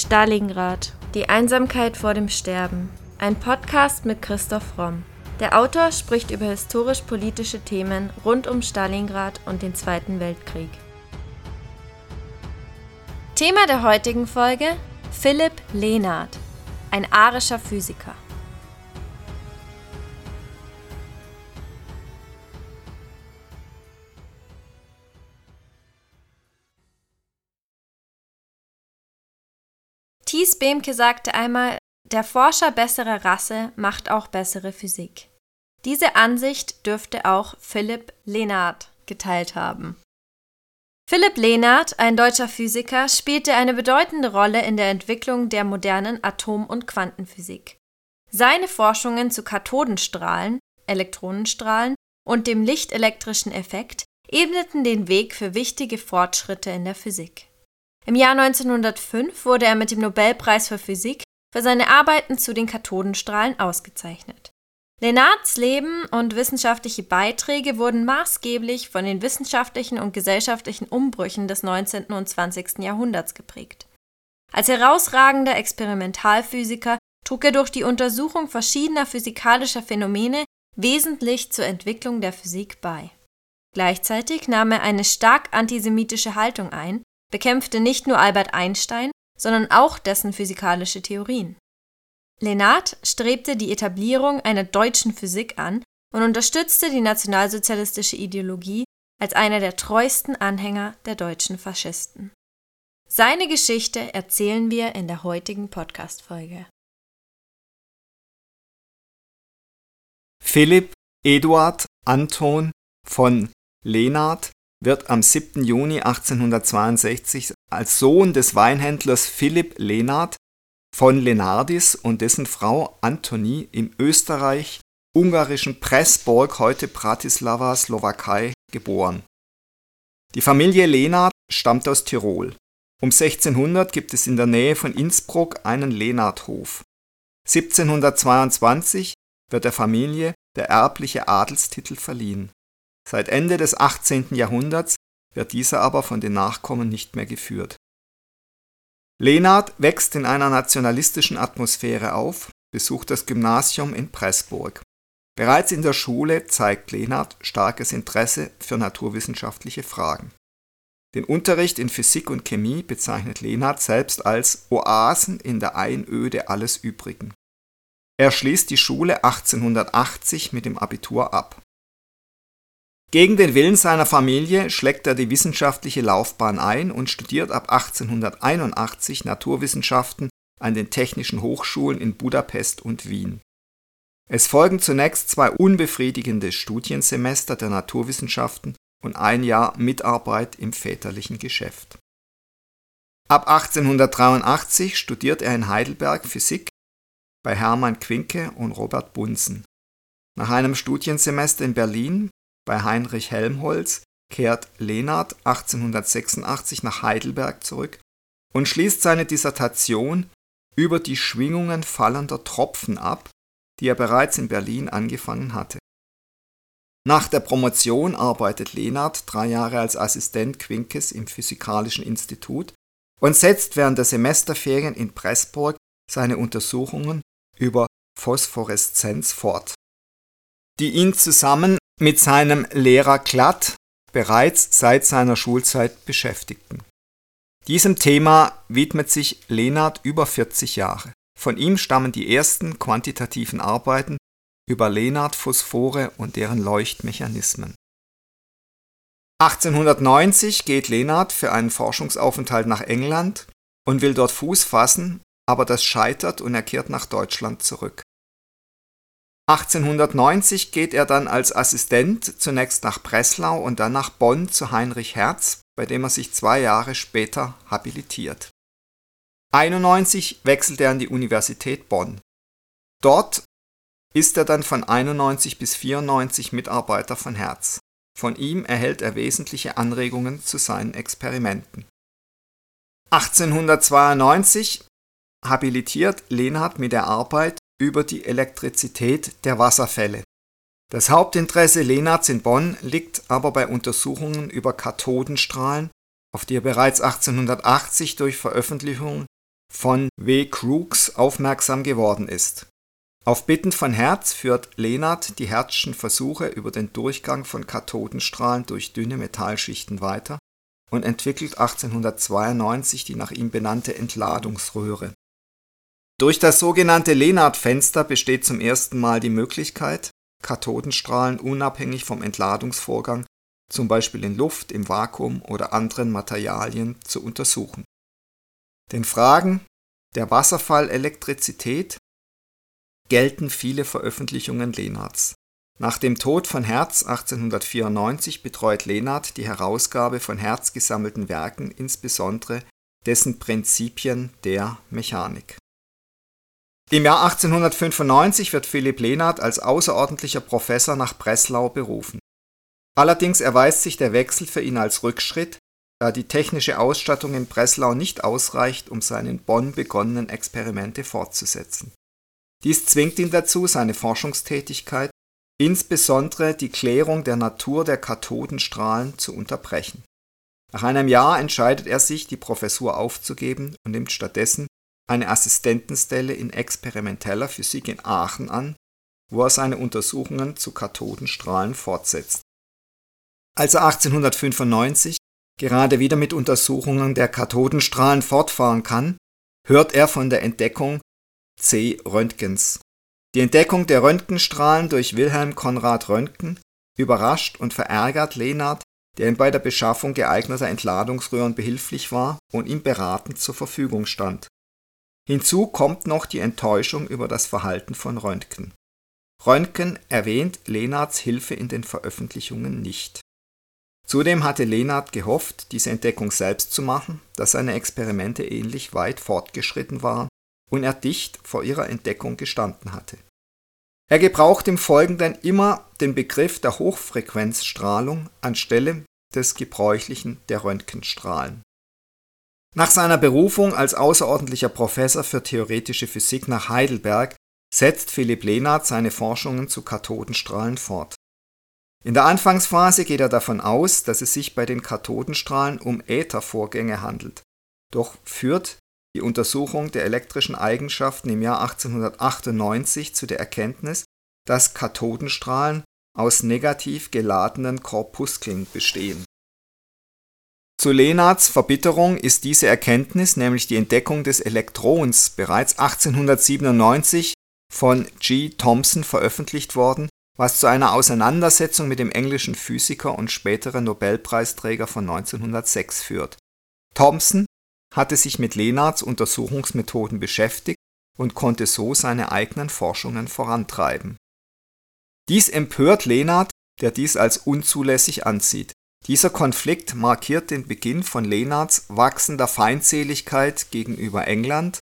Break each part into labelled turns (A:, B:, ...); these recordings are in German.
A: Stalingrad. Die Einsamkeit vor dem Sterben. Ein Podcast mit Christoph Romm. Der Autor spricht über historisch-politische Themen rund um Stalingrad und den Zweiten Weltkrieg. Thema der heutigen Folge: Philipp Lenard, ein arischer Physiker. Thies Behmke sagte einmal, der Forscher besserer Rasse macht auch bessere Physik. Diese Ansicht dürfte auch Philipp Lenard geteilt haben. Philipp Lenard, ein deutscher Physiker, spielte eine bedeutende Rolle in der Entwicklung der modernen Atom- und Quantenphysik. Seine Forschungen zu Kathodenstrahlen, Elektronenstrahlen und dem lichtelektrischen Effekt ebneten den Weg für wichtige Fortschritte in der Physik. Im Jahr 1905 wurde er mit dem Nobelpreis für Physik für seine Arbeiten zu den Kathodenstrahlen ausgezeichnet. Lenards Leben und wissenschaftliche Beiträge wurden maßgeblich von den wissenschaftlichen und gesellschaftlichen Umbrüchen des 19. und 20. Jahrhunderts geprägt. Als herausragender Experimentalphysiker trug er durch die Untersuchung verschiedener physikalischer Phänomene wesentlich zur Entwicklung der Physik bei. Gleichzeitig nahm er eine stark antisemitische Haltung ein bekämpfte nicht nur Albert Einstein, sondern auch dessen physikalische Theorien. Lenard strebte die Etablierung einer deutschen Physik an und unterstützte die nationalsozialistische Ideologie als einer der treuesten Anhänger der deutschen Faschisten. Seine Geschichte erzählen wir in der heutigen Podcast-Folge.
B: Philipp Eduard Anton von Lenard wird am 7. Juni 1862 als Sohn des Weinhändlers Philipp Lenard von Lenardis und dessen Frau Antonie im österreich-ungarischen Pressburg, heute Bratislava, Slowakei, geboren. Die Familie Lenard stammt aus Tirol. Um 1600 gibt es in der Nähe von Innsbruck einen Lenardhof. 1722 wird der Familie der erbliche Adelstitel verliehen Seit Ende des 18. Jahrhunderts wird dieser aber von den Nachkommen nicht mehr geführt. Lenard wächst in einer nationalistischen Atmosphäre auf, besucht das Gymnasium in Pressburg. Bereits in der Schule zeigt Lenard starkes Interesse für naturwissenschaftliche Fragen. Den Unterricht in Physik und Chemie bezeichnet Lenard selbst als Oasen in der Einöde alles Übrigen. Er schließt die Schule 1880 mit dem Abitur ab. Gegen den Willen seiner Familie schlägt er die wissenschaftliche Laufbahn ein und studiert ab 1881 Naturwissenschaften an den Technischen Hochschulen in Budapest und Wien. Es folgen zunächst zwei unbefriedigende Studiensemester der Naturwissenschaften und ein Jahr Mitarbeit im väterlichen Geschäft. Ab 1883 studiert er in Heidelberg Physik bei Hermann Quinke und Robert Bunsen. Nach einem Studiensemester in Berlin bei Heinrich Helmholtz kehrt Lenard 1886 nach Heidelberg zurück und schließt seine Dissertation über die Schwingungen fallender Tropfen ab, die er bereits in Berlin angefangen hatte. Nach der Promotion arbeitet Lenard drei Jahre als Assistent Quinkes im Physikalischen Institut und setzt während der Semesterferien in Pressburg seine Untersuchungen über Phosphoreszenz fort, die ihn zusammen mit seinem Lehrer Glatt bereits seit seiner Schulzeit beschäftigten. Diesem Thema widmet sich Lenard über 40 Jahre. Von ihm stammen die ersten quantitativen Arbeiten über Lenard-Phosphore und deren Leuchtmechanismen. 1890 geht Lenard für einen Forschungsaufenthalt nach England und will dort Fuß fassen, aber das scheitert und er kehrt nach Deutschland zurück. 1890 geht er dann als Assistent zunächst nach Breslau und dann nach Bonn zu Heinrich Hertz, bei dem er sich zwei Jahre später habilitiert. 91 wechselt er an die Universität Bonn. Dort ist er dann von 91 bis 94 Mitarbeiter von Hertz. Von ihm erhält er wesentliche Anregungen zu seinen Experimenten. 1892 habilitiert Lenard mit der Arbeit über die Elektrizität der Wasserfälle. Das Hauptinteresse Lenards in Bonn liegt aber bei Untersuchungen über Kathodenstrahlen, auf die er bereits 1880 durch Veröffentlichungen von W. Crookes aufmerksam geworden ist. Auf Bitten von Hertz führt Lenard die Herzschen Versuche über den Durchgang von Kathodenstrahlen durch dünne Metallschichten weiter und entwickelt 1892 die nach ihm benannte Entladungsröhre. Durch das sogenannte Lenard-Fenster besteht zum ersten Mal die Möglichkeit, Kathodenstrahlen unabhängig vom Entladungsvorgang, zum Beispiel in Luft, im Vakuum oder anderen Materialien, zu untersuchen. Den Fragen der Wasserfallelektrizität gelten viele Veröffentlichungen Lenards. Nach dem Tod von Hertz 1894 betreut Lenard die Herausgabe von Hertz gesammelten Werken, insbesondere dessen Prinzipien der Mechanik. Im Jahr 1895 wird Philipp Lenard als außerordentlicher Professor nach Breslau berufen. Allerdings erweist sich der Wechsel für ihn als Rückschritt, da die technische Ausstattung in Breslau nicht ausreicht, um seine in Bonn begonnenen Experimente fortzusetzen. Dies zwingt ihn dazu, seine Forschungstätigkeit, insbesondere die Klärung der Natur der Kathodenstrahlen, zu unterbrechen. Nach einem Jahr entscheidet er sich, die Professur aufzugeben und nimmt stattdessen eine Assistentenstelle in experimenteller Physik in Aachen an, wo er seine Untersuchungen zu Kathodenstrahlen fortsetzt. Als er 1895 gerade wieder mit Untersuchungen der Kathodenstrahlen fortfahren kann, hört er von der Entdeckung C. Röntgens. Die Entdeckung der Röntgenstrahlen durch Wilhelm Konrad Röntgen überrascht und verärgert Lenard, der ihm bei der Beschaffung geeigneter Entladungsröhren behilflich war und ihm beratend zur Verfügung stand Hinzu kommt noch die Enttäuschung über das Verhalten von Röntgen. Röntgen erwähnt Lenards Hilfe in den Veröffentlichungen nicht. Zudem hatte Lenard gehofft, diese Entdeckung selbst zu machen, da seine Experimente ähnlich weit fortgeschritten waren und er dicht vor ihrer Entdeckung gestanden hatte. Er gebraucht im Folgenden immer den Begriff der Hochfrequenzstrahlung anstelle des gebräuchlichen der Röntgenstrahlen nach seiner Berufung als außerordentlicher Professor für theoretische Physik nach Heidelberg setzt Philipp Lenard seine Forschungen zu Kathodenstrahlen fort. In der Anfangsphase geht er davon aus, dass es sich bei den Kathodenstrahlen um Äthervorgänge handelt, doch führt die Untersuchung der elektrischen Eigenschaften im Jahr 1898 zu der Erkenntnis, dass Kathodenstrahlen aus negativ geladenen Korpuskeln bestehen zu Lenards Verbitterung ist diese Erkenntnis, nämlich die Entdeckung des Elektrons, bereits 1897 von G. Thomson veröffentlicht worden, was zu einer Auseinandersetzung mit dem englischen Physiker und späteren Nobelpreisträger von 1906 führt. Thomson hatte sich mit Lenards Untersuchungsmethoden beschäftigt und konnte so seine eigenen Forschungen vorantreiben. Dies empört Lenard, der dies als unzulässig ansieht dieser Konflikt markiert den Beginn von Lenards wachsender Feindseligkeit gegenüber England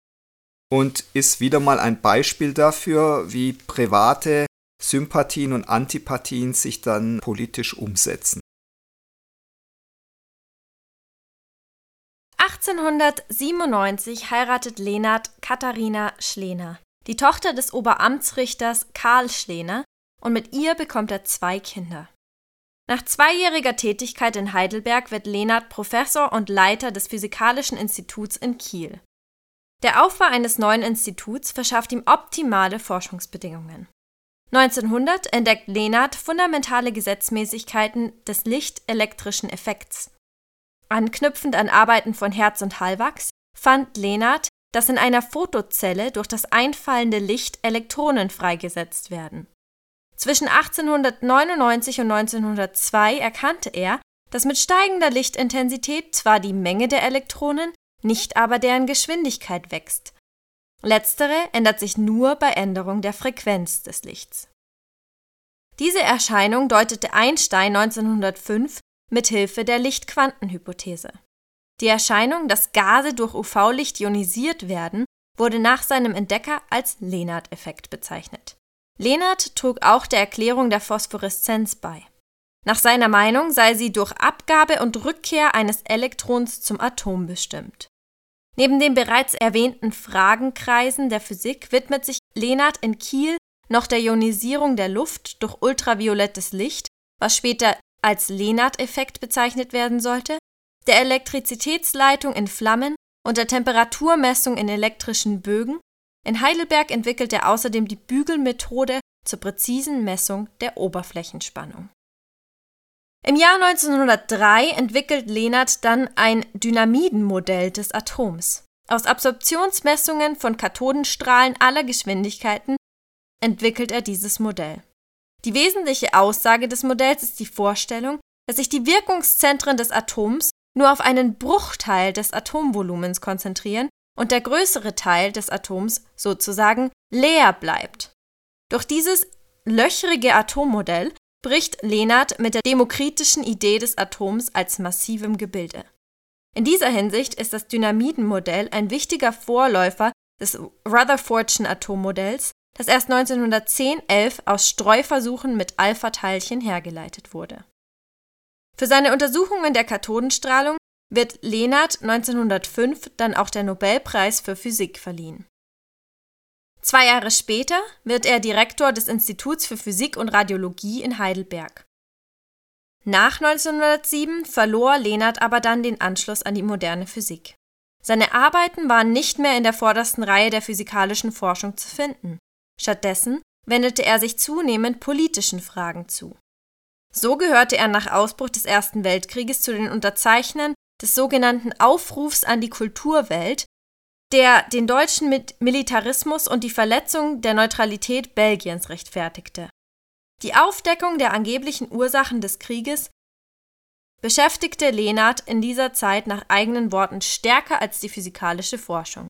B: und ist wieder mal ein Beispiel dafür, wie private Sympathien und Antipathien sich dann politisch umsetzen.
A: 1897 heiratet Lenard Katharina Schlehner, die Tochter des Oberamtsrichters Karl Schlehner, und mit ihr bekommt er zwei Kinder. Nach zweijähriger Tätigkeit in Heidelberg wird Lenard Professor und Leiter des Physikalischen Instituts in Kiel. Der Aufbau eines neuen Instituts verschafft ihm optimale Forschungsbedingungen. 1900 entdeckt Lenard fundamentale Gesetzmäßigkeiten des lichtelektrischen Effekts. Anknüpfend an Arbeiten von Hertz und Hallwachs fand Lenard, dass in einer Fotozelle durch das einfallende Licht Elektronen freigesetzt werden zwischen 1899 und 1902 erkannte er, dass mit steigender Lichtintensität zwar die Menge der Elektronen, nicht aber deren Geschwindigkeit wächst. Letztere ändert sich nur bei Änderung der Frequenz des Lichts. Diese Erscheinung deutete Einstein 1905 mit Hilfe der Lichtquantenhypothese. Die Erscheinung, dass Gase durch UV-Licht ionisiert werden, wurde nach seinem Entdecker als Lenard-Effekt bezeichnet. Lenard trug auch der Erklärung der Phosphoreszenz bei. Nach seiner Meinung sei sie durch Abgabe und Rückkehr eines Elektrons zum Atom bestimmt. Neben den bereits erwähnten Fragenkreisen der Physik widmet sich Lenard in Kiel noch der Ionisierung der Luft durch ultraviolettes Licht, was später als Lenard-Effekt bezeichnet werden sollte, der Elektrizitätsleitung in Flammen und der Temperaturmessung in elektrischen Bögen. In Heidelberg entwickelt er außerdem die Bügelmethode zur präzisen Messung der Oberflächenspannung. Im Jahr 1903 entwickelt Lenard dann ein Dynamidenmodell des Atoms. Aus Absorptionsmessungen von Kathodenstrahlen aller Geschwindigkeiten entwickelt er dieses Modell. Die wesentliche Aussage des Modells ist die Vorstellung, dass sich die Wirkungszentren des Atoms nur auf einen Bruchteil des Atomvolumens konzentrieren und der größere Teil des Atoms sozusagen leer bleibt. Durch dieses löchrige Atommodell bricht Lenard mit der demokritischen Idee des Atoms als massivem Gebilde. In dieser Hinsicht ist das Dynamidenmodell ein wichtiger Vorläufer des Rutherfordschen Atommodells, das erst 1910-11 aus Streuversuchen mit Alpha-Teilchen hergeleitet wurde. Für seine Untersuchungen der Kathodenstrahlung wird Lenard 1905 dann auch der Nobelpreis für Physik verliehen. Zwei Jahre später wird er Direktor des Instituts für Physik und Radiologie in Heidelberg. Nach 1907 verlor Lenard aber dann den Anschluss an die moderne Physik. Seine Arbeiten waren nicht mehr in der vordersten Reihe der physikalischen Forschung zu finden. Stattdessen wendete er sich zunehmend politischen Fragen zu. So gehörte er nach Ausbruch des Ersten Weltkrieges zu den Unterzeichnern des sogenannten Aufrufs an die Kulturwelt, der den deutschen Militarismus und die Verletzung der Neutralität Belgiens rechtfertigte. Die Aufdeckung der angeblichen Ursachen des Krieges beschäftigte Lenard in dieser Zeit nach eigenen Worten stärker als die physikalische Forschung.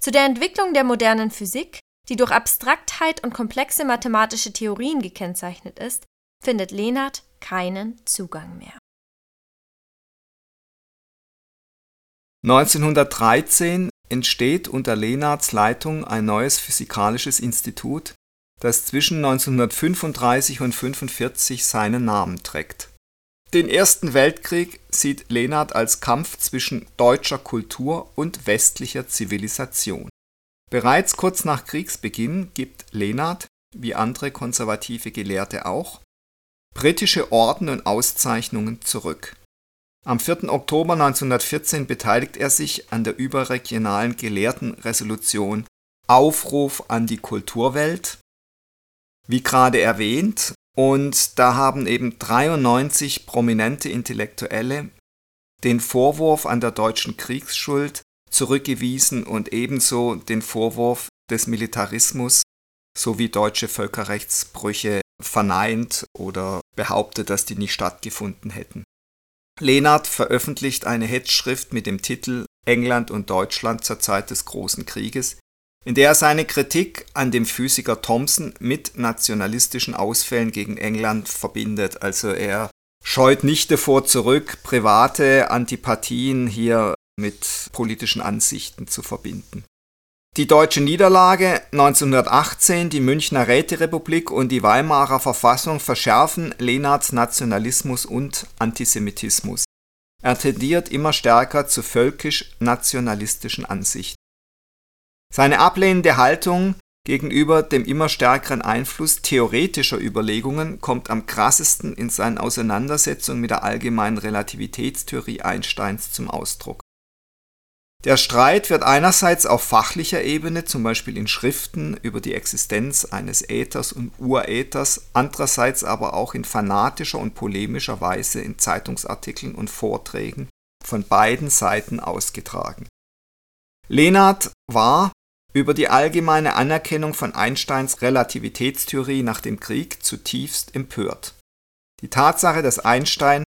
A: Zu der Entwicklung der modernen Physik, die durch Abstraktheit und komplexe mathematische Theorien gekennzeichnet ist, findet Lenard keinen Zugang mehr.
B: 1913 entsteht unter Lenards Leitung ein neues physikalisches Institut, das zwischen 1935 und 1945 seinen Namen trägt. Den Ersten Weltkrieg sieht Lenard als Kampf zwischen deutscher Kultur und westlicher Zivilisation. Bereits kurz nach Kriegsbeginn gibt Lenard, wie andere konservative Gelehrte auch, britische Orden und Auszeichnungen zurück. Am 4. Oktober 1914 beteiligt er sich an der überregionalen Gelehrtenresolution Aufruf an die Kulturwelt, wie gerade erwähnt, und da haben eben 93 prominente Intellektuelle den Vorwurf an der deutschen Kriegsschuld zurückgewiesen und ebenso den Vorwurf des Militarismus sowie deutsche Völkerrechtsbrüche verneint oder behauptet, dass die nicht stattgefunden hätten. Lenard veröffentlicht eine Hetzschrift mit dem Titel England und Deutschland zur Zeit des Großen Krieges, in der er seine Kritik an dem Physiker Thomson mit nationalistischen Ausfällen gegen England verbindet. Also er scheut nicht davor zurück, private Antipathien hier mit politischen Ansichten zu verbinden. Die deutsche Niederlage 1918, die Münchner Räterepublik und die Weimarer Verfassung verschärfen Lenards Nationalismus und Antisemitismus. Er tendiert immer stärker zu völkisch-nationalistischen Ansichten. Seine ablehnende Haltung gegenüber dem immer stärkeren Einfluss theoretischer Überlegungen kommt am krassesten in seinen Auseinandersetzungen mit der allgemeinen Relativitätstheorie Einsteins zum Ausdruck der Streit wird einerseits auf fachlicher Ebene, zum Beispiel in Schriften über die Existenz eines Äthers und Uräthers, andererseits aber auch in fanatischer und polemischer Weise in Zeitungsartikeln und Vorträgen von beiden Seiten ausgetragen. Lenard war über die allgemeine Anerkennung von Einsteins Relativitätstheorie nach dem Krieg zutiefst empört. Die Tatsache, dass Einstein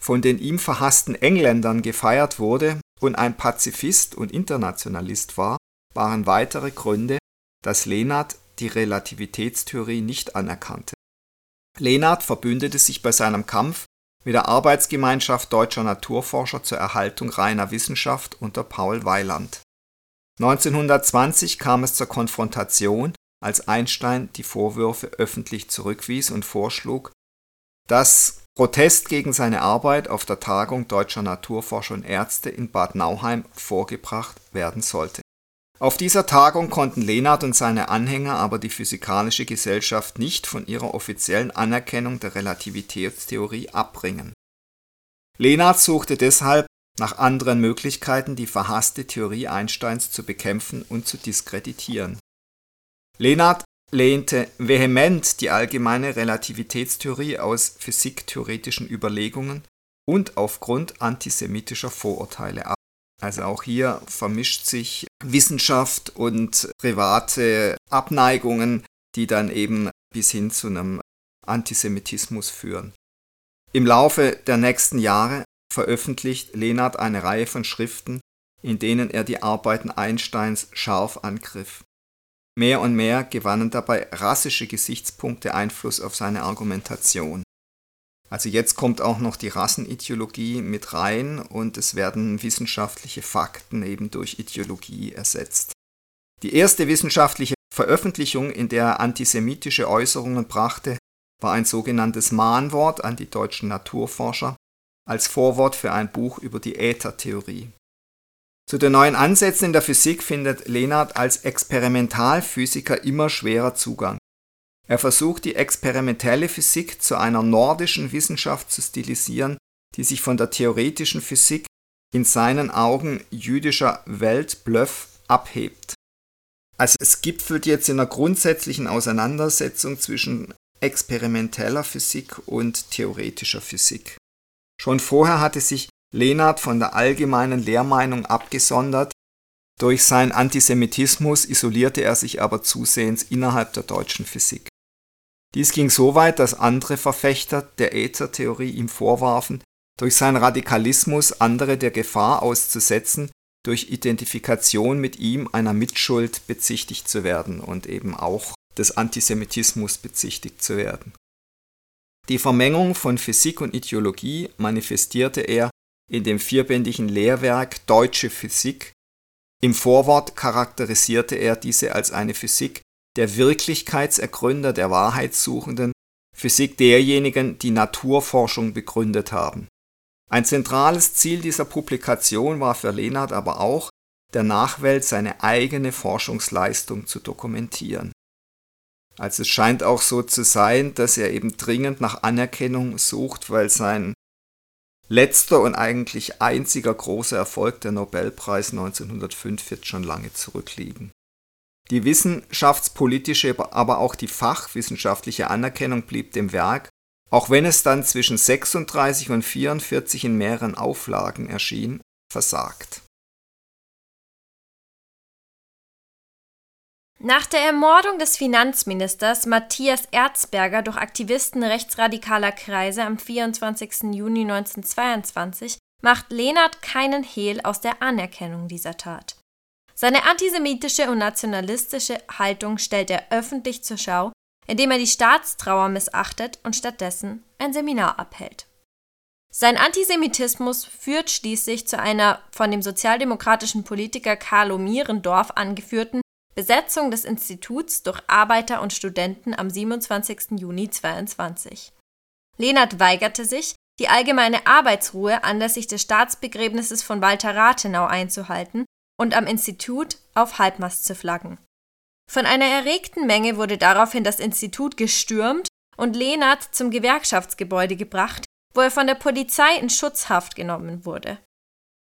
B: von den ihm verhassten Engländern gefeiert wurde, und ein Pazifist und Internationalist war, waren weitere Gründe, dass Lenard die Relativitätstheorie nicht anerkannte. Lenard verbündete sich bei seinem Kampf mit der Arbeitsgemeinschaft deutscher Naturforscher zur Erhaltung reiner Wissenschaft unter Paul Weiland. 1920 kam es zur Konfrontation, als Einstein die Vorwürfe öffentlich zurückwies und vorschlug, dass Protest gegen seine Arbeit auf der Tagung Deutscher Naturforscher und Ärzte in Bad Nauheim vorgebracht werden sollte. Auf dieser Tagung konnten Lenard und seine Anhänger aber die Physikalische Gesellschaft nicht von ihrer offiziellen Anerkennung der Relativitätstheorie abbringen. Lenard suchte deshalb nach anderen Möglichkeiten, die verhasste Theorie Einsteins zu bekämpfen und zu diskreditieren. Lenard lehnte vehement die allgemeine Relativitätstheorie aus physiktheoretischen Überlegungen und aufgrund antisemitischer Vorurteile ab. Also auch hier vermischt sich Wissenschaft und private Abneigungen, die dann eben bis hin zu einem Antisemitismus führen. Im Laufe der nächsten Jahre veröffentlicht Lenard eine Reihe von Schriften, in denen er die Arbeiten Einsteins scharf angriff. Mehr und mehr gewannen dabei rassische Gesichtspunkte Einfluss auf seine Argumentation. Also jetzt kommt auch noch die Rassenideologie mit rein und es werden wissenschaftliche Fakten eben durch Ideologie ersetzt. Die erste wissenschaftliche Veröffentlichung, in der er antisemitische Äußerungen brachte, war ein sogenanntes Mahnwort an die deutschen Naturforscher als Vorwort für ein Buch über die Äthertheorie. Zu den neuen Ansätzen in der Physik findet Lenard als Experimentalphysiker immer schwerer Zugang. Er versucht die experimentelle Physik zu einer nordischen Wissenschaft zu stilisieren, die sich von der theoretischen Physik in seinen Augen jüdischer Weltbluff abhebt. Also es gipfelt jetzt in einer grundsätzlichen Auseinandersetzung zwischen experimenteller Physik und theoretischer Physik. Schon vorher hatte sich Lenard von der allgemeinen Lehrmeinung abgesondert, durch seinen Antisemitismus isolierte er sich aber zusehends innerhalb der deutschen Physik. Dies ging so weit, dass andere Verfechter der Äthertheorie ihm vorwarfen, durch seinen Radikalismus andere der Gefahr auszusetzen, durch Identifikation mit ihm einer Mitschuld bezichtigt zu werden und eben auch des Antisemitismus bezichtigt zu werden. Die Vermengung von Physik und Ideologie manifestierte er in dem vierbändigen Lehrwerk Deutsche Physik. Im Vorwort charakterisierte er diese als eine Physik der Wirklichkeitsergründer, der Wahrheitssuchenden, Physik derjenigen, die Naturforschung begründet haben. Ein zentrales Ziel dieser Publikation war für Lehnert aber auch, der Nachwelt seine eigene Forschungsleistung zu dokumentieren. Also es scheint auch so zu sein, dass er eben dringend nach Anerkennung sucht, weil sein letzter und eigentlich einziger großer Erfolg, der Nobelpreis 1905, wird schon lange zurückliegen. Die wissenschaftspolitische, aber auch die fachwissenschaftliche Anerkennung blieb dem Werk, auch wenn es dann zwischen 36 und 44 in mehreren Auflagen erschien, versagt.
A: Nach der Ermordung des Finanzministers Matthias Erzberger durch Aktivisten rechtsradikaler Kreise am 24. Juni 1922 macht Lehnert keinen Hehl aus der Anerkennung dieser Tat. Seine antisemitische und nationalistische Haltung stellt er öffentlich zur Schau, indem er die Staatstrauer missachtet und stattdessen ein Seminar abhält. Sein Antisemitismus führt schließlich zu einer von dem sozialdemokratischen Politiker Carlo Mierendorf angeführten Besetzung des Instituts durch Arbeiter und Studenten am 27. Juni 22. Lehnert weigerte sich, die allgemeine Arbeitsruhe anlässlich des Staatsbegräbnisses von Walter Rathenau einzuhalten und am Institut auf Halbmast zu flaggen. Von einer erregten Menge wurde daraufhin das Institut gestürmt und Lehnert zum Gewerkschaftsgebäude gebracht, wo er von der Polizei in Schutzhaft genommen wurde.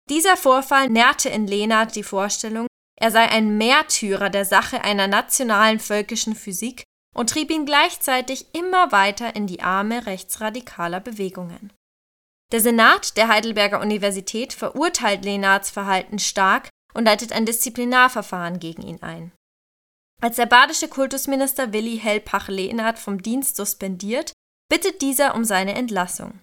A: Dieser Vorfall nährte in Lehnert die Vorstellung, er sei ein Märtyrer der Sache einer nationalen völkischen Physik und trieb ihn gleichzeitig immer weiter in die Arme rechtsradikaler Bewegungen. Der Senat der Heidelberger Universität verurteilt Lenards Verhalten stark und leitet ein Disziplinarverfahren gegen ihn ein. Als der badische Kultusminister Willi Hellpach-Lenard vom Dienst suspendiert, bittet dieser um seine Entlassung.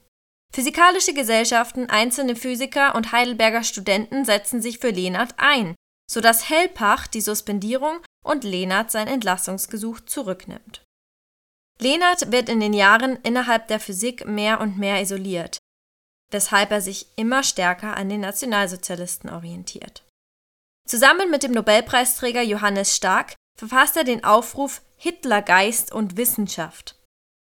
A: Physikalische Gesellschaften, einzelne Physiker und Heidelberger Studenten setzen sich für Lenard ein sodass Hellpach die Suspendierung und Lehnert sein Entlassungsgesuch zurücknimmt. Lehnert wird in den Jahren innerhalb der Physik mehr und mehr isoliert, weshalb er sich immer stärker an den Nationalsozialisten orientiert. Zusammen mit dem Nobelpreisträger Johannes Stark verfasst er den Aufruf Hitlergeist und Wissenschaft.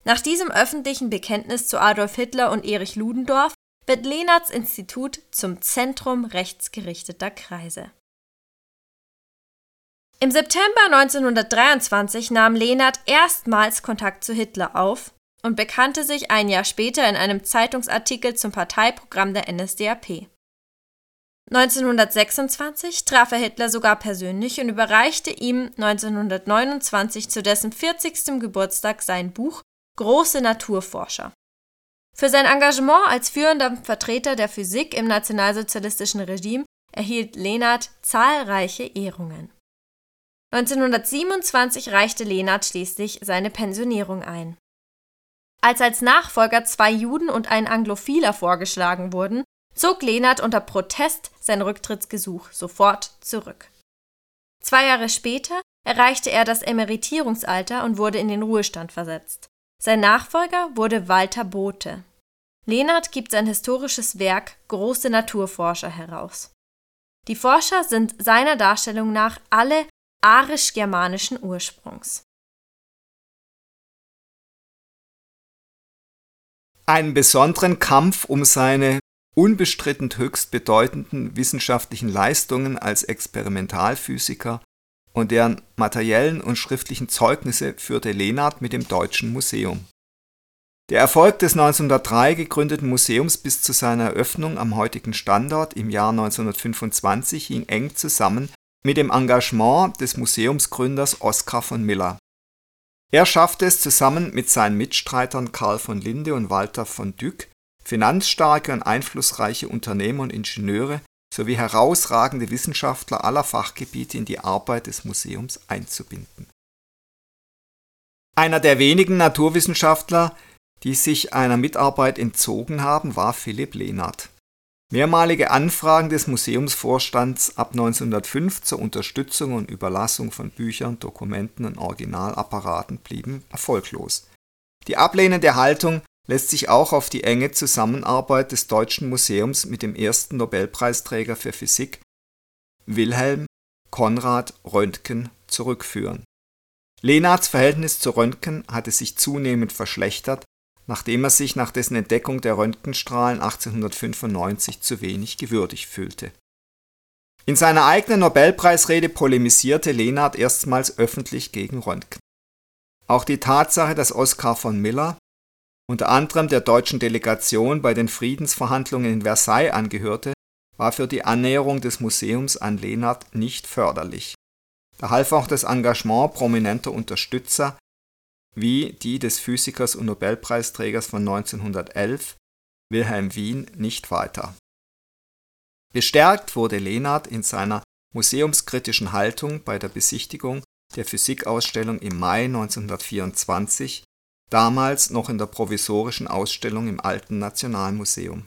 A: Nach diesem öffentlichen Bekenntnis zu Adolf Hitler und Erich Ludendorff wird Lehnerts Institut zum Zentrum rechtsgerichteter Kreise. Im September 1923 nahm Lehnert erstmals Kontakt zu Hitler auf und bekannte sich ein Jahr später in einem Zeitungsartikel zum Parteiprogramm der NSDAP. 1926 traf er Hitler sogar persönlich und überreichte ihm 1929 zu dessen 40. Geburtstag sein Buch Große Naturforscher. Für sein Engagement als führender Vertreter der Physik im nationalsozialistischen Regime erhielt Lenard zahlreiche Ehrungen. 1927 reichte Lenard schließlich seine Pensionierung ein. Als als Nachfolger zwei Juden und ein Anglophiler vorgeschlagen wurden, zog Lenard unter Protest sein Rücktrittsgesuch sofort zurück. Zwei Jahre später erreichte er das Emeritierungsalter und wurde in den Ruhestand versetzt. Sein Nachfolger wurde Walter Bothe. Lenard gibt sein historisches Werk Große Naturforscher heraus. Die Forscher sind seiner Darstellung nach alle arisch-germanischen Ursprungs.
B: Einen besonderen Kampf um seine unbestritten höchst bedeutenden wissenschaftlichen Leistungen als Experimentalphysiker und deren materiellen und schriftlichen Zeugnisse führte Lenard mit dem Deutschen Museum. Der Erfolg des 1903 gegründeten Museums bis zu seiner Eröffnung am heutigen Standort im Jahr 1925 hing eng zusammen mit dem Engagement des Museumsgründers Oskar von Miller. Er schaffte es zusammen mit seinen Mitstreitern Karl von Linde und Walter von Dyck finanzstarke und einflussreiche Unternehmer und Ingenieure sowie herausragende Wissenschaftler aller Fachgebiete in die Arbeit des Museums einzubinden. Einer der wenigen Naturwissenschaftler, die sich einer Mitarbeit entzogen haben, war Philipp Lehnert. Mehrmalige Anfragen des Museumsvorstands ab 1905 zur Unterstützung und Überlassung von Büchern, Dokumenten und Originalapparaten blieben erfolglos. Die ablehnende Haltung lässt sich auch auf die enge Zusammenarbeit des Deutschen Museums mit dem ersten Nobelpreisträger für Physik, Wilhelm Konrad Röntgen, zurückführen. Lenards Verhältnis zu Röntgen hatte sich zunehmend verschlechtert, nachdem er sich nach dessen Entdeckung der Röntgenstrahlen 1895 zu wenig gewürdigt fühlte. In seiner eigenen Nobelpreisrede polemisierte Lenard erstmals öffentlich gegen Röntgen. Auch die Tatsache, dass Oskar von Miller unter anderem der deutschen Delegation bei den Friedensverhandlungen in Versailles angehörte, war für die Annäherung des Museums an Lenard nicht förderlich. Da half auch das Engagement prominenter Unterstützer wie die des Physikers und Nobelpreisträgers von 1911, Wilhelm Wien, nicht weiter. Bestärkt wurde Lenard in seiner museumskritischen Haltung bei der Besichtigung der Physikausstellung im Mai 1924 damals noch in der provisorischen Ausstellung im Alten Nationalmuseum.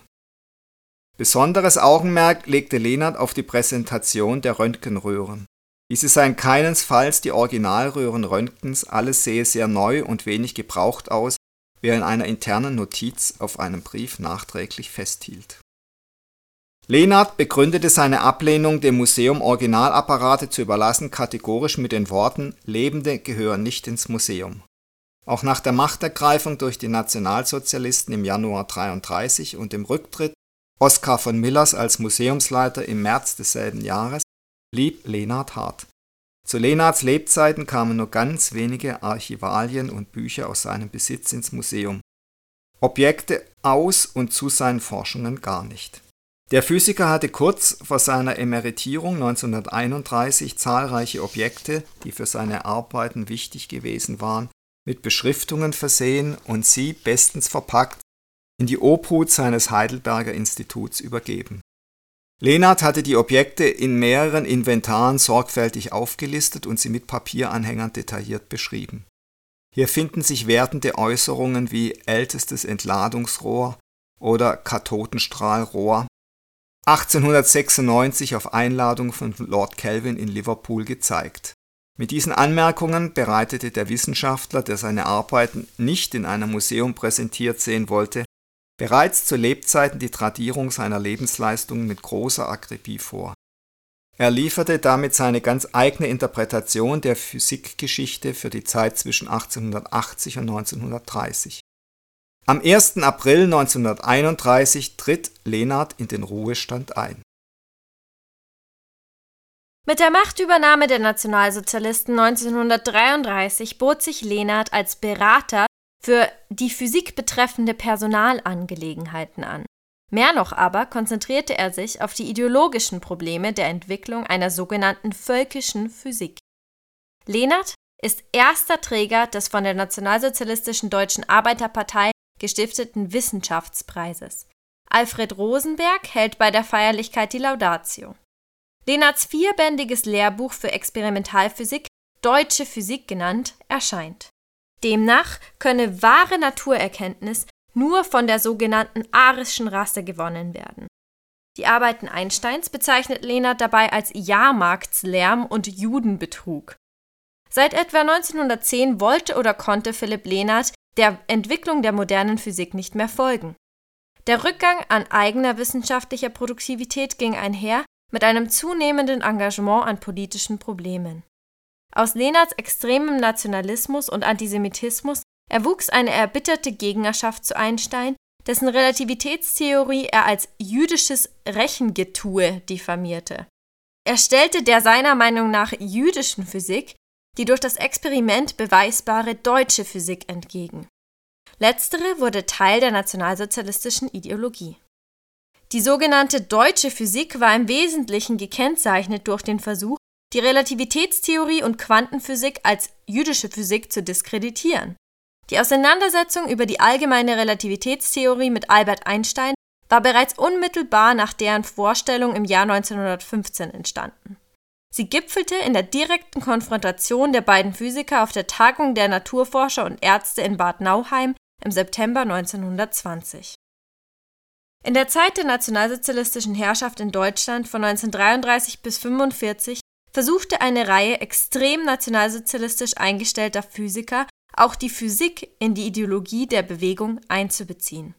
B: Besonderes Augenmerk legte Lenard auf die Präsentation der Röntgenröhren. Diese seien keinesfalls die Originalröhren Röntgens, alles sehe sehr neu und wenig gebraucht aus, wie er in einer internen Notiz auf einem Brief nachträglich festhielt. Lenard begründete seine Ablehnung, dem Museum Originalapparate zu überlassen, kategorisch mit den Worten Lebende gehören nicht ins Museum auch nach der Machtergreifung durch die Nationalsozialisten im Januar 1933 und dem Rücktritt Oskar von Millers als Museumsleiter im März desselben Jahres blieb Lenard hart. Zu Lenards Lebzeiten kamen nur ganz wenige Archivalien und Bücher aus seinem Besitz ins Museum. Objekte aus und zu seinen Forschungen gar nicht. Der Physiker hatte kurz vor seiner Emeritierung 1931 zahlreiche Objekte, die für seine Arbeiten wichtig gewesen waren, mit Beschriftungen versehen und sie, bestens verpackt, in die Obhut seines Heidelberger Instituts übergeben. Lenard hatte die Objekte in mehreren Inventaren sorgfältig aufgelistet und sie mit Papieranhängern detailliert beschrieben. Hier finden sich wertende Äußerungen wie ältestes Entladungsrohr oder Kathodenstrahlrohr, 1896 auf Einladung von Lord Kelvin in Liverpool gezeigt mit diesen Anmerkungen bereitete der Wissenschaftler, der seine Arbeiten nicht in einem Museum präsentiert sehen wollte, bereits zu Lebzeiten die Tradierung seiner Lebensleistungen mit großer Akribie vor. Er lieferte damit seine ganz eigene Interpretation der Physikgeschichte für die Zeit zwischen 1880 und 1930. Am 1. April 1931 tritt Lenard in den Ruhestand ein
A: mit der Machtübernahme der Nationalsozialisten 1933 bot sich Lenard als Berater für die Physik betreffende Personalangelegenheiten an. Mehr noch aber konzentrierte er sich auf die ideologischen Probleme der Entwicklung einer sogenannten völkischen Physik. Lehnert ist erster Träger des von der Nationalsozialistischen Deutschen Arbeiterpartei gestifteten Wissenschaftspreises. Alfred Rosenberg hält bei der Feierlichkeit die Laudatio. Lehnerts vierbändiges Lehrbuch für Experimentalphysik, Deutsche Physik genannt, erscheint. Demnach könne wahre Naturerkenntnis nur von der sogenannten arischen Rasse gewonnen werden. Die Arbeiten Einsteins bezeichnet Lehnert dabei als Jahrmarktslärm und Judenbetrug. Seit etwa 1910 wollte oder konnte Philipp Lehnert der Entwicklung der modernen Physik nicht mehr folgen. Der Rückgang an eigener wissenschaftlicher Produktivität ging einher mit einem zunehmenden Engagement an politischen Problemen. Aus Lehnerts extremem Nationalismus und Antisemitismus erwuchs eine erbitterte Gegnerschaft zu Einstein, dessen Relativitätstheorie er als jüdisches Rechengetue diffamierte. Er stellte der seiner Meinung nach jüdischen Physik die durch das Experiment beweisbare deutsche Physik entgegen. Letztere wurde Teil der nationalsozialistischen Ideologie. Die sogenannte deutsche Physik war im Wesentlichen gekennzeichnet durch den Versuch, die Relativitätstheorie und Quantenphysik als jüdische Physik zu diskreditieren. Die Auseinandersetzung über die allgemeine Relativitätstheorie mit Albert Einstein war bereits unmittelbar nach deren Vorstellung im Jahr 1915 entstanden. Sie gipfelte in der direkten Konfrontation der beiden Physiker auf der Tagung der Naturforscher und Ärzte in Bad Nauheim im September 1920. In der Zeit der nationalsozialistischen Herrschaft in Deutschland von 1933 bis 1945 versuchte eine Reihe extrem nationalsozialistisch eingestellter Physiker auch die Physik in die Ideologie der Bewegung einzubeziehen.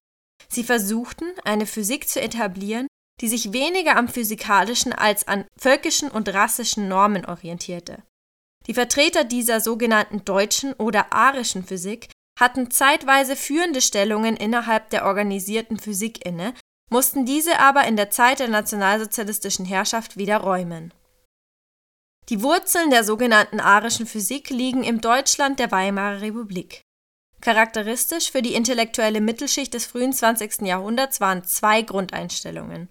A: Sie versuchten, eine Physik zu etablieren, die sich weniger am physikalischen als an völkischen und rassischen Normen orientierte. Die Vertreter dieser sogenannten deutschen oder arischen Physik hatten zeitweise führende Stellungen innerhalb der organisierten Physik inne, mussten diese aber in der Zeit der nationalsozialistischen Herrschaft wieder räumen die Wurzeln der sogenannten arischen Physik liegen im Deutschland der Weimarer Republik. Charakteristisch für die intellektuelle Mittelschicht des frühen 20. Jahrhunderts waren zwei Grundeinstellungen.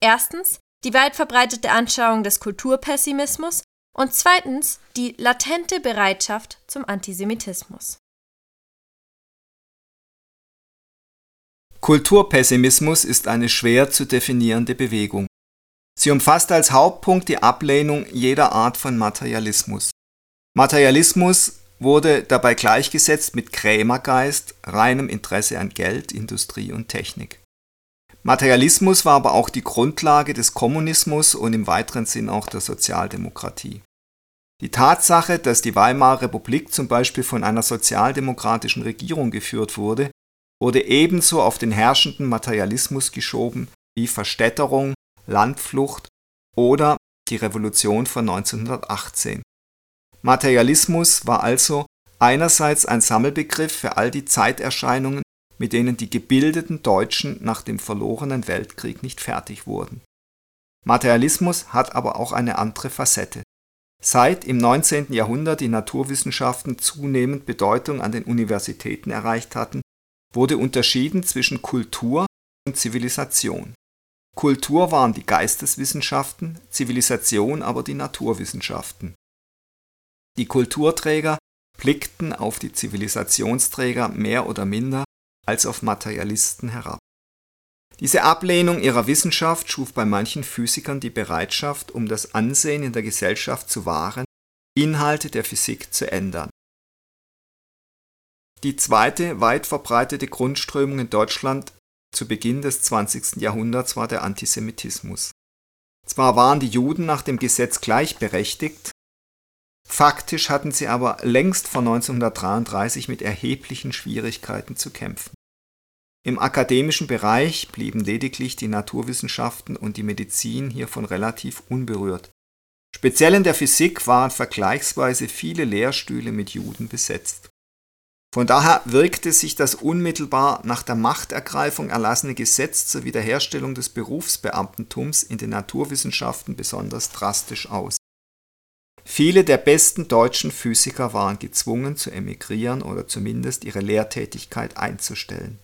A: Erstens die weit verbreitete Anschauung des Kulturpessimismus und zweitens die latente Bereitschaft zum Antisemitismus.
B: Kulturpessimismus ist eine schwer zu definierende Bewegung. Sie umfasst als Hauptpunkt die Ablehnung jeder Art von Materialismus. Materialismus wurde dabei gleichgesetzt mit Krämergeist, reinem Interesse an Geld, Industrie und Technik. Materialismus war aber auch die Grundlage des Kommunismus und im weiteren Sinn auch der Sozialdemokratie. Die Tatsache, dass die Weimarer Republik zum Beispiel von einer sozialdemokratischen Regierung geführt wurde, wurde ebenso auf den herrschenden Materialismus geschoben wie Verstädterung, Landflucht oder die Revolution von 1918. Materialismus war also einerseits ein Sammelbegriff für all die Zeiterscheinungen, mit denen die gebildeten Deutschen nach dem verlorenen Weltkrieg nicht fertig wurden. Materialismus hat aber auch eine andere Facette. Seit im 19. Jahrhundert die Naturwissenschaften zunehmend Bedeutung an den Universitäten erreicht hatten, wurde unterschieden zwischen Kultur und Zivilisation. Kultur waren die Geisteswissenschaften, Zivilisation aber die Naturwissenschaften. Die Kulturträger blickten auf die Zivilisationsträger mehr oder minder als auf Materialisten herab. Diese Ablehnung ihrer Wissenschaft schuf bei manchen Physikern die Bereitschaft, um das Ansehen in der Gesellschaft zu wahren, Inhalte der Physik zu ändern. Die zweite weit verbreitete Grundströmung in Deutschland zu Beginn des 20. Jahrhunderts war der Antisemitismus. Zwar waren die Juden nach dem Gesetz gleichberechtigt, faktisch hatten sie aber längst vor 1933 mit erheblichen Schwierigkeiten zu kämpfen. Im akademischen Bereich blieben lediglich die Naturwissenschaften und die Medizin hiervon relativ unberührt. Speziell in der Physik waren vergleichsweise viele Lehrstühle mit Juden besetzt von daher wirkte sich das unmittelbar nach der Machtergreifung erlassene Gesetz zur Wiederherstellung des Berufsbeamtentums in den Naturwissenschaften besonders drastisch aus. Viele der besten deutschen Physiker waren gezwungen zu emigrieren oder zumindest ihre Lehrtätigkeit einzustellen.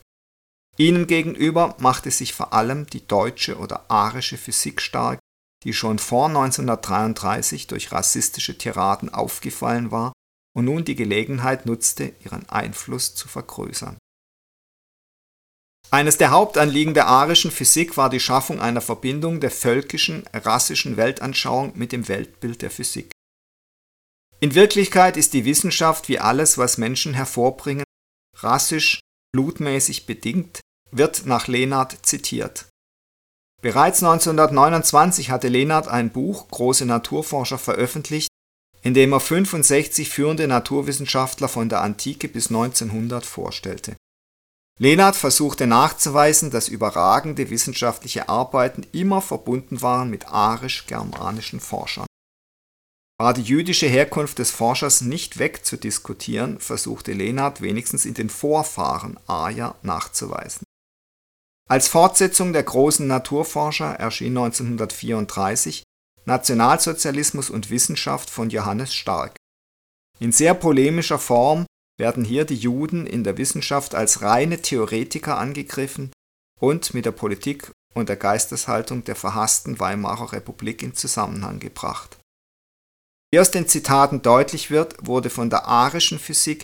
B: Ihnen gegenüber machte sich vor allem die deutsche oder arische Physik stark, die schon vor 1933 durch rassistische Tiraden aufgefallen war und nun die Gelegenheit nutzte, ihren Einfluss zu vergrößern. Eines der Hauptanliegen der arischen Physik war die Schaffung einer Verbindung der völkischen, rassischen Weltanschauung mit dem Weltbild der Physik. In Wirklichkeit ist die Wissenschaft wie alles, was Menschen hervorbringen, rassisch, blutmäßig bedingt, wird nach Lehnert zitiert. Bereits 1929 hatte Lehnert ein Buch Große Naturforscher veröffentlicht, in dem er 65 führende Naturwissenschaftler von der Antike bis 1900 vorstellte. Lehnert versuchte nachzuweisen, dass überragende wissenschaftliche Arbeiten immer verbunden waren mit arisch-germanischen Forschern. War die jüdische Herkunft des Forschers nicht wegzudiskutieren, versuchte Lehnert wenigstens in den Vorfahren Arier nachzuweisen. Als Fortsetzung der großen Naturforscher erschien 1934 Nationalsozialismus und Wissenschaft von Johannes Stark. In sehr polemischer Form werden hier die Juden in der Wissenschaft als reine Theoretiker angegriffen und mit der Politik und der Geisteshaltung der verhassten Weimarer Republik in Zusammenhang gebracht. Wie aus den Zitaten deutlich wird, wurde von der arischen Physik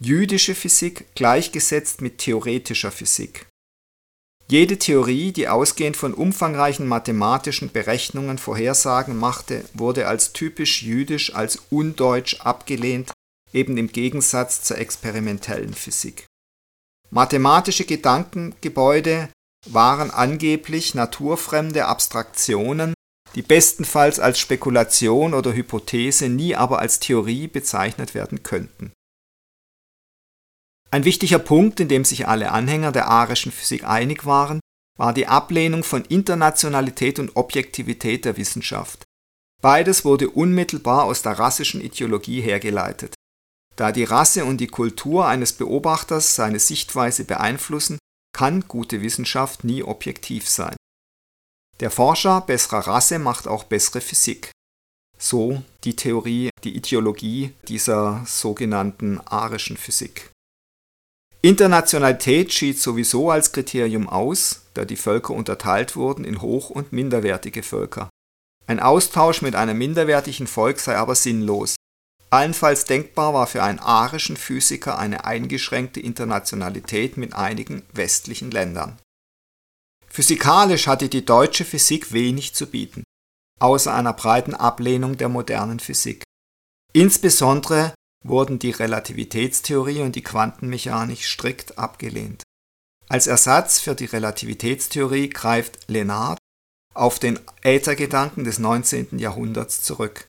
B: jüdische Physik gleichgesetzt mit theoretischer Physik. Jede Theorie, die ausgehend von umfangreichen mathematischen Berechnungen Vorhersagen machte, wurde als typisch jüdisch, als undeutsch abgelehnt eben im Gegensatz zur experimentellen Physik. Mathematische Gedankengebäude waren angeblich naturfremde Abstraktionen, die bestenfalls als Spekulation oder Hypothese, nie aber als Theorie bezeichnet werden könnten. Ein wichtiger Punkt, in dem sich alle Anhänger der arischen Physik einig waren, war die Ablehnung von Internationalität und Objektivität der Wissenschaft. Beides wurde unmittelbar aus der rassischen Ideologie hergeleitet. Da die Rasse und die Kultur eines Beobachters seine Sichtweise beeinflussen, kann gute Wissenschaft nie objektiv sein. Der Forscher besserer Rasse macht auch bessere Physik. So die Theorie, die Ideologie dieser sogenannten arischen Physik. Internationalität schied sowieso als Kriterium aus, da die Völker unterteilt wurden in hoch- und minderwertige Völker. Ein Austausch mit einem minderwertigen Volk sei aber sinnlos, Allenfalls denkbar war für einen arischen Physiker eine eingeschränkte Internationalität mit einigen westlichen Ländern. Physikalisch hatte die deutsche Physik wenig zu bieten, außer einer breiten Ablehnung der modernen Physik. Insbesondere wurden die Relativitätstheorie und die Quantenmechanik strikt abgelehnt. Als Ersatz für die Relativitätstheorie greift Lenard auf den Äthergedanken des 19. Jahrhunderts zurück.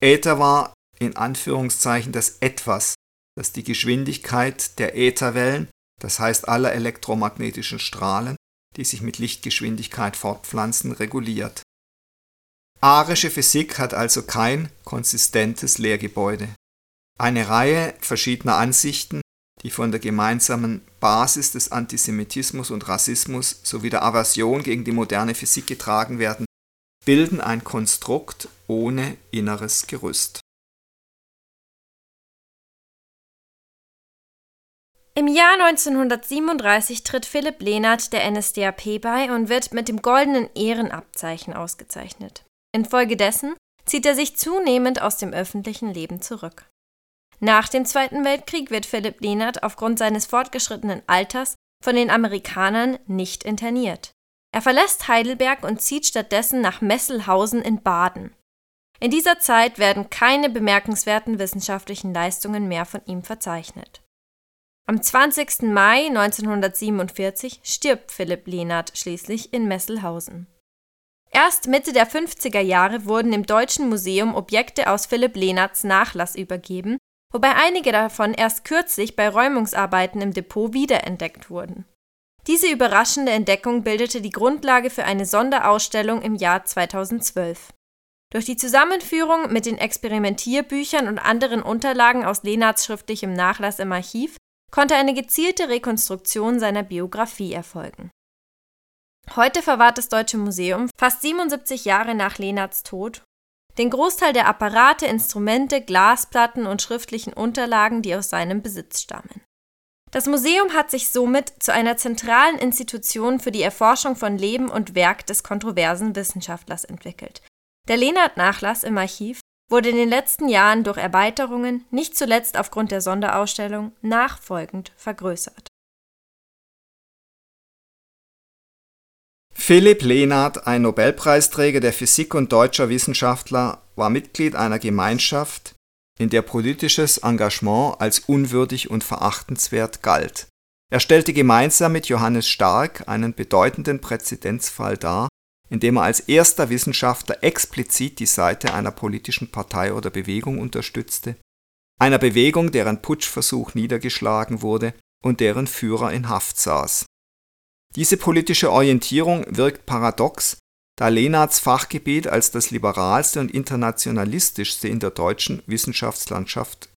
B: Äther war in Anführungszeichen das Etwas, das die Geschwindigkeit der Ätherwellen, das heißt aller elektromagnetischen Strahlen, die sich mit Lichtgeschwindigkeit fortpflanzen, reguliert. Arische Physik hat also kein konsistentes Lehrgebäude. Eine Reihe verschiedener Ansichten, die von der gemeinsamen Basis des Antisemitismus und Rassismus sowie der Aversion gegen die moderne Physik getragen werden, bilden ein Konstrukt ohne inneres Gerüst.
A: Im Jahr 1937 tritt Philipp Lehnert der NSDAP bei und wird mit dem Goldenen Ehrenabzeichen ausgezeichnet. Infolgedessen zieht er sich zunehmend aus dem öffentlichen Leben zurück. Nach dem Zweiten Weltkrieg wird Philipp Lehnert aufgrund seines fortgeschrittenen Alters von den Amerikanern nicht interniert. Er verlässt Heidelberg und zieht stattdessen nach Messelhausen in Baden. In dieser Zeit werden keine bemerkenswerten wissenschaftlichen Leistungen mehr von ihm verzeichnet. Am 20. Mai 1947 stirbt Philipp Lehnert schließlich in Messelhausen. Erst Mitte der 50er Jahre wurden im Deutschen Museum Objekte aus Philipp Lehnerts Nachlass übergeben, wobei einige davon erst kürzlich bei Räumungsarbeiten im Depot wiederentdeckt wurden. Diese überraschende Entdeckung bildete die Grundlage für eine Sonderausstellung im Jahr 2012. Durch die Zusammenführung mit den Experimentierbüchern und anderen Unterlagen aus Lehnerts schriftlichem Nachlass im Archiv konnte eine gezielte Rekonstruktion seiner Biografie erfolgen. Heute verwahrt das Deutsche Museum, fast 77 Jahre nach Lenarts Tod, den Großteil der Apparate, Instrumente, Glasplatten und schriftlichen Unterlagen, die aus seinem Besitz stammen. Das Museum hat sich somit zu einer zentralen Institution für die Erforschung von Leben und Werk des kontroversen Wissenschaftlers entwickelt. Der Lehnert-Nachlass im Archiv wurde in den letzten Jahren durch Erweiterungen, nicht zuletzt aufgrund der Sonderausstellung, nachfolgend vergrößert.
B: Philipp Lenard, ein Nobelpreisträger der Physik und deutscher Wissenschaftler, war Mitglied einer Gemeinschaft, in der politisches Engagement als unwürdig und verachtenswert galt. Er stellte gemeinsam mit Johannes Stark einen bedeutenden Präzedenzfall dar, indem er als erster Wissenschaftler explizit die Seite einer politischen Partei oder Bewegung unterstützte, einer Bewegung, deren Putschversuch niedergeschlagen wurde und deren Führer in Haft saß diese politische Orientierung wirkt paradox, da Lenards Fachgebiet als das liberalste und internationalistischste in der deutschen Wissenschaftslandschaft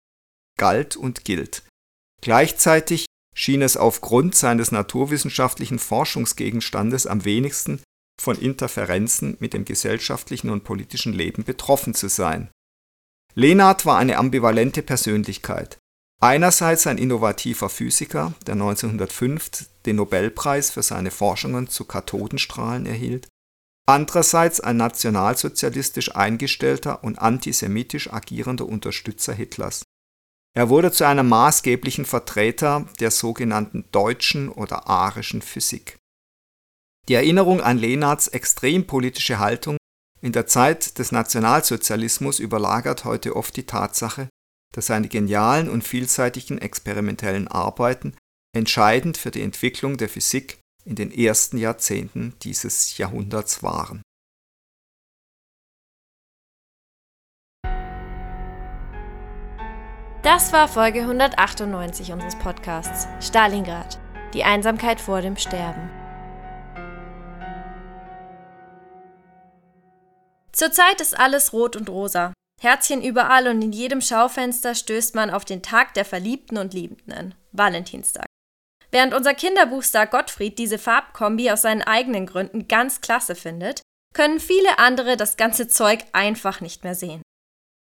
B: galt und gilt. Gleichzeitig schien es aufgrund seines naturwissenschaftlichen Forschungsgegenstandes am wenigsten von Interferenzen mit dem gesellschaftlichen und politischen Leben betroffen zu sein. Lenard war eine ambivalente Persönlichkeit. Einerseits ein innovativer Physiker, der 1905 den Nobelpreis für seine Forschungen zu Kathodenstrahlen erhielt, andererseits ein nationalsozialistisch eingestellter und antisemitisch agierender Unterstützer Hitlers. Er wurde zu einem maßgeblichen Vertreter der sogenannten deutschen oder arischen Physik. Die Erinnerung an Lenards extrem politische Haltung in der Zeit des Nationalsozialismus überlagert heute oft die Tatsache, dass seine genialen und vielseitigen experimentellen Arbeiten entscheidend für die Entwicklung der Physik in den ersten Jahrzehnten dieses Jahrhunderts waren.
A: Das war Folge 198 unseres Podcasts Stalingrad, die Einsamkeit vor dem Sterben. Zurzeit ist alles rot und rosa. Herzchen überall und in jedem Schaufenster stößt man auf den Tag der Verliebten und Liebenden, Valentinstag. Während unser Kinderbuchstar Gottfried diese Farbkombi aus seinen eigenen Gründen ganz klasse findet, können viele andere das ganze Zeug einfach nicht mehr sehen.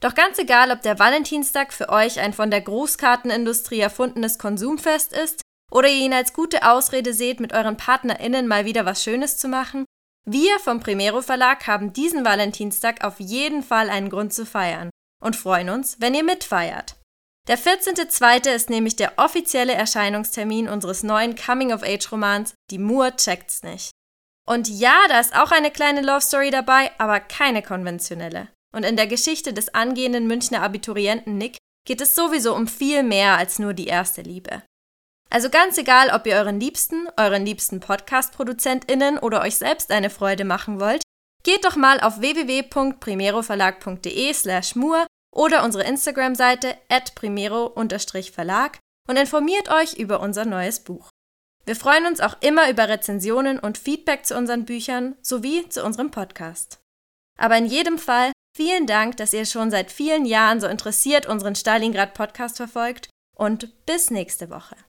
A: Doch ganz egal, ob der Valentinstag für euch ein von der Grußkartenindustrie erfundenes Konsumfest ist oder ihr ihn als gute Ausrede seht, mit euren PartnerInnen mal wieder was Schönes zu machen, wir vom Primero Verlag haben diesen Valentinstag auf jeden Fall einen Grund zu feiern und freuen uns, wenn ihr mitfeiert. Der 14.2. ist nämlich der offizielle Erscheinungstermin unseres neuen Coming-of-Age-Romans Die Moor checkt's nicht. Und ja, da ist auch eine kleine Love Story dabei, aber keine konventionelle. Und in der Geschichte des angehenden Münchner Abiturienten Nick geht es sowieso um viel mehr als nur die erste Liebe. Also ganz egal, ob ihr euren Liebsten, euren liebsten Podcast-ProduzentInnen oder euch selbst eine Freude machen wollt, geht doch mal auf www.primeroverlag.de slash mur oder unsere Instagram-Seite at primero-verlag und informiert euch über unser neues Buch. Wir freuen uns auch immer über Rezensionen und Feedback zu unseren Büchern sowie zu unserem Podcast. Aber in jedem Fall vielen Dank, dass ihr schon seit vielen Jahren so interessiert unseren Stalingrad Podcast verfolgt und bis nächste Woche.